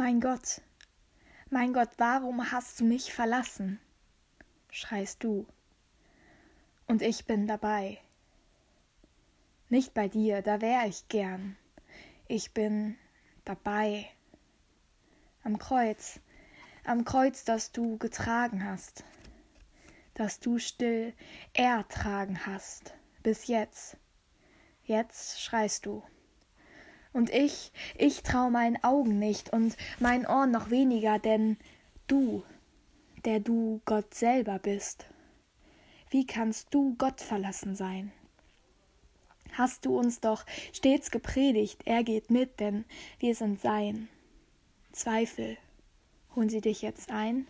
Mein Gott, mein Gott, warum hast du mich verlassen? schreist du. Und ich bin dabei. Nicht bei dir, da wär ich gern. Ich bin dabei. Am Kreuz, am Kreuz, das du getragen hast, das du still ertragen hast, bis jetzt. Jetzt schreist du. Und ich, ich trau meinen Augen nicht und meinen Ohren noch weniger, denn du, der du Gott selber bist, wie kannst du Gott verlassen sein? Hast du uns doch stets gepredigt, er geht mit, denn wir sind sein. Zweifel, holen sie dich jetzt ein?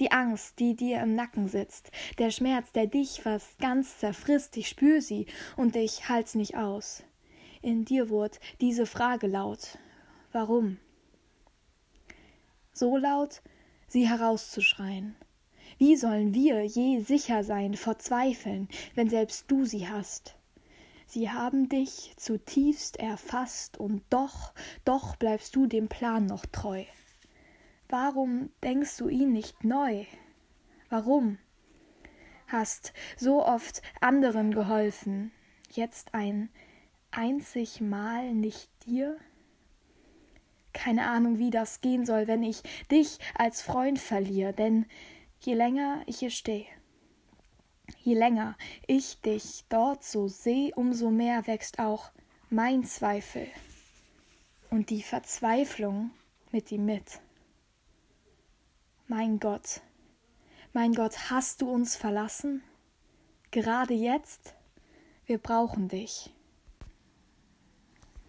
Die Angst, die dir im Nacken sitzt, der Schmerz, der dich fast ganz zerfrisst, ich spür sie und ich halt's nicht aus. In dir wurde diese Frage laut. Warum? So laut, sie herauszuschreien. Wie sollen wir je sicher sein vor Zweifeln, wenn selbst du sie hast? Sie haben dich zutiefst erfasst, und doch, doch bleibst du dem Plan noch treu. Warum denkst du ihn nicht neu? Warum? Hast so oft anderen geholfen, jetzt ein einzig Mal nicht dir? Keine Ahnung, wie das gehen soll, wenn ich dich als Freund verliere, denn je länger ich hier stehe, je länger ich dich dort so seh, umso mehr wächst auch mein Zweifel und die Verzweiflung mit ihm mit. Mein Gott, mein Gott, hast du uns verlassen? Gerade jetzt? Wir brauchen dich.